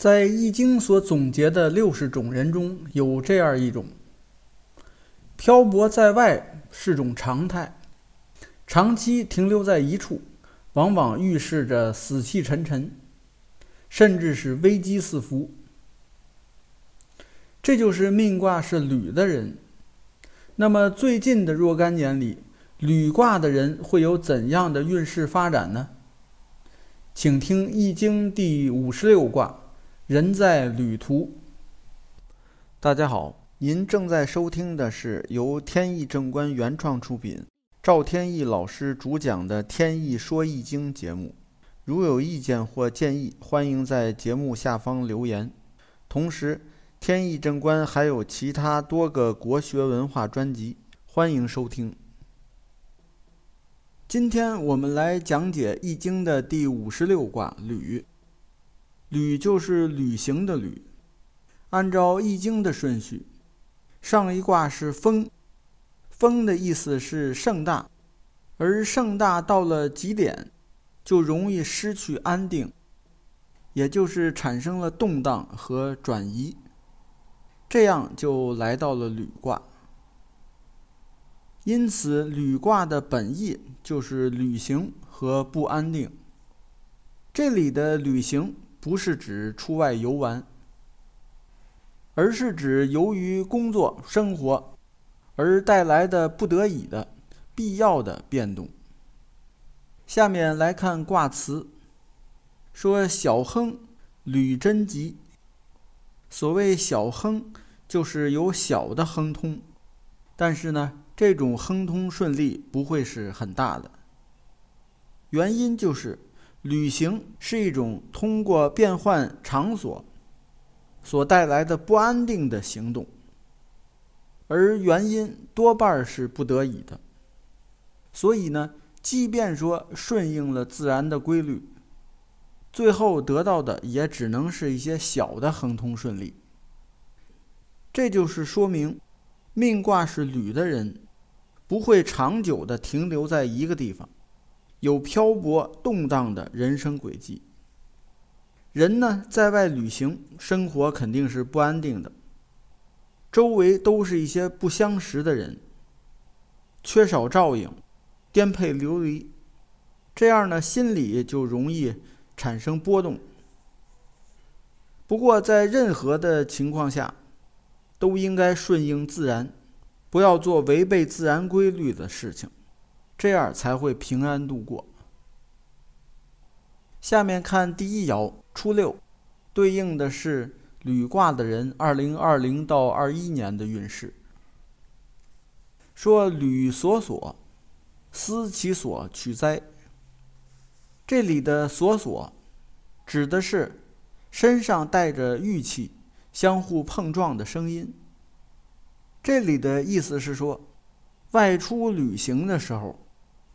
在《易经》所总结的六十种人中有这样一种：漂泊在外是种常态，长期停留在一处，往往预示着死气沉沉，甚至是危机四伏。这就是命卦是履的人。那么最近的若干年里，履卦的人会有怎样的运势发展呢？请听《易经》第五十六卦“人在旅途”。大家好，您正在收听的是由天意正观原创出品、赵天意老师主讲的《天意说易经》节目。如有意见或建议，欢迎在节目下方留言。同时，天意正观还有其他多个国学文化专辑，欢迎收听。今天我们来讲解《易经》的第五十六卦“履”。旅就是旅行的旅。按照《易经》的顺序，上一卦是风，风的意思是盛大，而盛大到了极点，就容易失去安定，也就是产生了动荡和转移。这样就来到了旅卦，因此旅卦的本意就是旅行和不安定。这里的旅行不是指出外游玩，而是指由于工作生活而带来的不得已的必要的变动。下面来看卦辞，说小亨，履贞吉。所谓小亨，就是有小的亨通，但是呢，这种亨通顺利不会是很大的。原因就是旅行是一种通过变换场所所带来的不安定的行动，而原因多半是不得已的。所以呢，即便说顺应了自然的规律。最后得到的也只能是一些小的亨通顺利。这就是说明，命卦是旅的人，不会长久的停留在一个地方，有漂泊动荡的人生轨迹。人呢，在外旅行，生活肯定是不安定的，周围都是一些不相识的人，缺少照应，颠沛流离，这样呢，心里就容易。产生波动。不过，在任何的情况下，都应该顺应自然，不要做违背自然规律的事情，这样才会平安度过。下面看第一爻初六，对应的是履卦的人二零二零到二一年的运势。说履所所，思其所取哉。这里的所所，指的是身上带着玉器相互碰撞的声音。这里的意思是说，外出旅行的时候，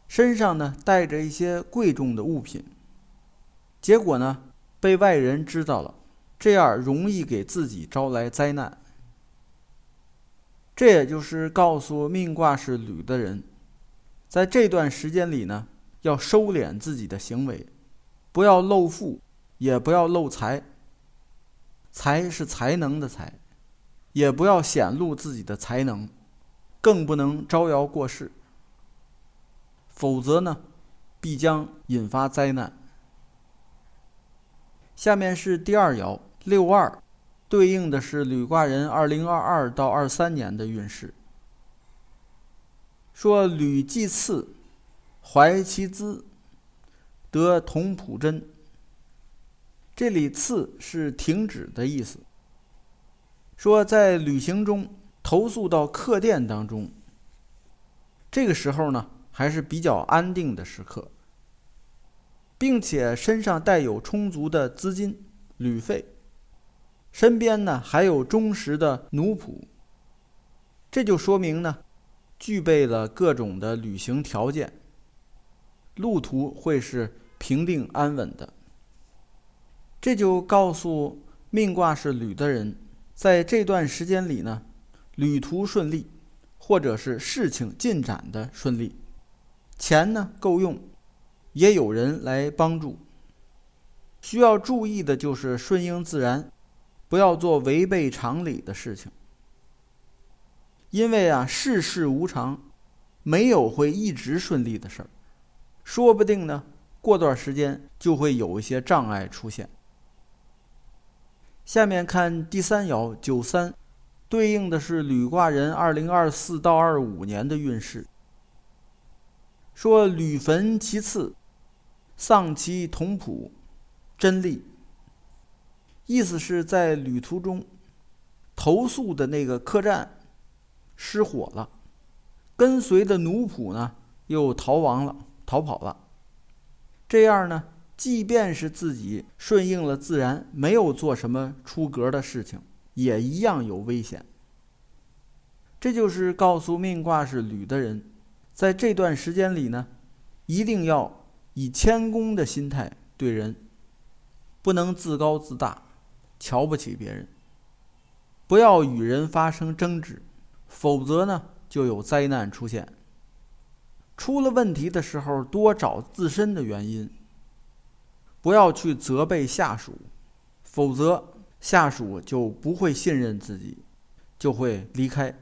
身上呢带着一些贵重的物品，结果呢被外人知道了，这样容易给自己招来灾难。这也就是告诉命卦是履的人，在这段时间里呢。要收敛自己的行为，不要露富，也不要露财。财是才能的财，也不要显露自己的才能，更不能招摇过市。否则呢，必将引发灾难。下面是第二爻六二，对应的是履卦人二零二二到二三年的运势。说履既次。怀其资，得同仆真。这里“次”是停止的意思。说在旅行中投宿到客店当中，这个时候呢还是比较安定的时刻，并且身上带有充足的资金、旅费，身边呢还有忠实的奴仆，这就说明呢具备了各种的旅行条件。路途会是平定安稳的，这就告诉命卦是旅的人，在这段时间里呢，旅途顺利，或者是事情进展的顺利，钱呢够用，也有人来帮助。需要注意的就是顺应自然，不要做违背常理的事情。因为啊，世事无常，没有会一直顺利的事儿，说不定呢，过段时间就会有一些障碍出现。下面看第三爻九三，对应的是履卦人二零二四到二五年的运势。说履坟其次，丧其同仆，真利。意思是在旅途中，投宿的那个客栈失火了，跟随的奴仆呢又逃亡了，逃跑了。这样呢？即便是自己顺应了自然，没有做什么出格的事情，也一样有危险。这就是告诉命卦是履的人，在这段时间里呢，一定要以谦恭的心态对人，不能自高自大，瞧不起别人，不要与人发生争执，否则呢，就有灾难出现。出了问题的时候，多找自身的原因。不要去责备下属，否则下属就不会信任自己，就会离开。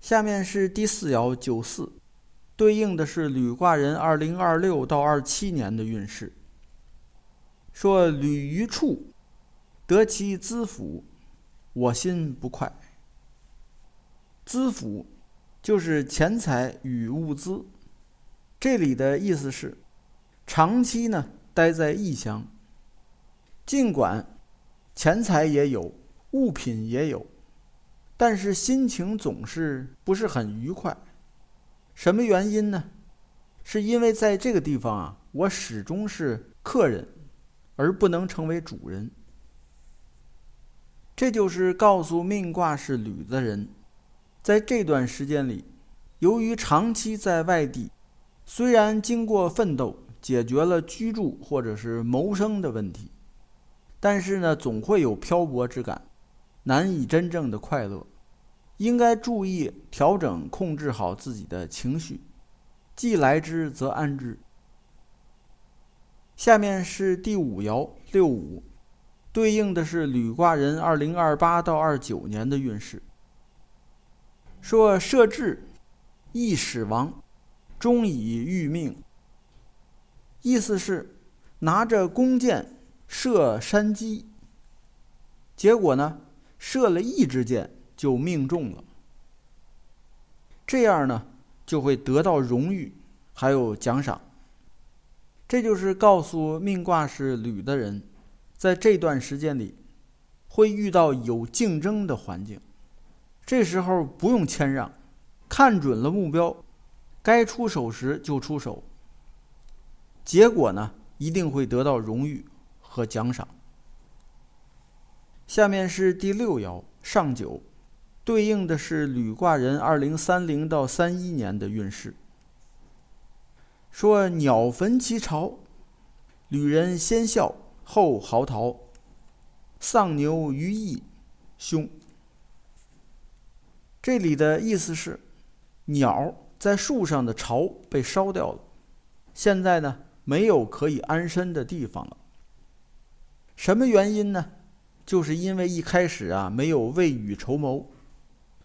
下面是第四爻九四，对应的是吕卦人二零二六到二七年的运势。说吕于处，得其资府，我心不快。资府就是钱财与物资，这里的意思是。长期呢待在异乡，尽管钱财也有，物品也有，但是心情总是不是很愉快。什么原因呢？是因为在这个地方啊，我始终是客人，而不能成为主人。这就是告诉命卦是履的人，在这段时间里，由于长期在外地，虽然经过奋斗。解决了居住或者是谋生的问题，但是呢，总会有漂泊之感，难以真正的快乐。应该注意调整、控制好自己的情绪，既来之则安之。下面是第五爻六五，对应的是履卦人二零二八到二九年的运势。说设置，易始亡，终以欲命。意思是拿着弓箭射山鸡，结果呢，射了一支箭就命中了。这样呢，就会得到荣誉，还有奖赏。这就是告诉命卦是履的人，在这段时间里会遇到有竞争的环境，这时候不用谦让，看准了目标，该出手时就出手。结果呢，一定会得到荣誉和奖赏。下面是第六爻上九，对应的是吕卦人二零三零到三一年的运势。说鸟焚其巢，旅人先笑后嚎啕，丧牛于邑，凶。这里的意思是，鸟在树上的巢被烧掉了，现在呢？没有可以安身的地方了。什么原因呢？就是因为一开始啊没有未雨绸缪，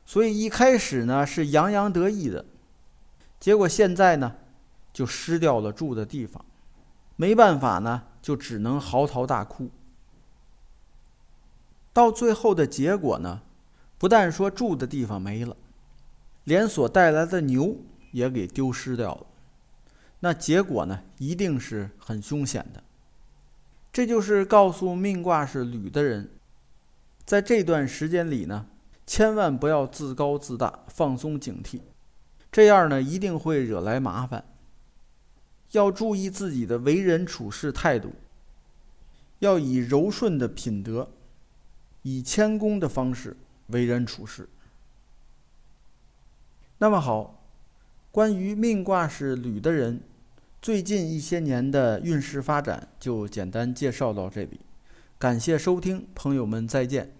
所以一开始呢是洋洋得意的，结果现在呢就失掉了住的地方，没办法呢就只能嚎啕大哭。到最后的结果呢，不但说住的地方没了，连所带来的牛也给丢失掉了。那结果呢，一定是很凶险的。这就是告诉命卦是履的人，在这段时间里呢，千万不要自高自大，放松警惕，这样呢，一定会惹来麻烦。要注意自己的为人处事态度，要以柔顺的品德，以谦恭的方式为人处事。那么好，关于命卦是履的人。最近一些年的运势发展就简单介绍到这里，感谢收听，朋友们再见。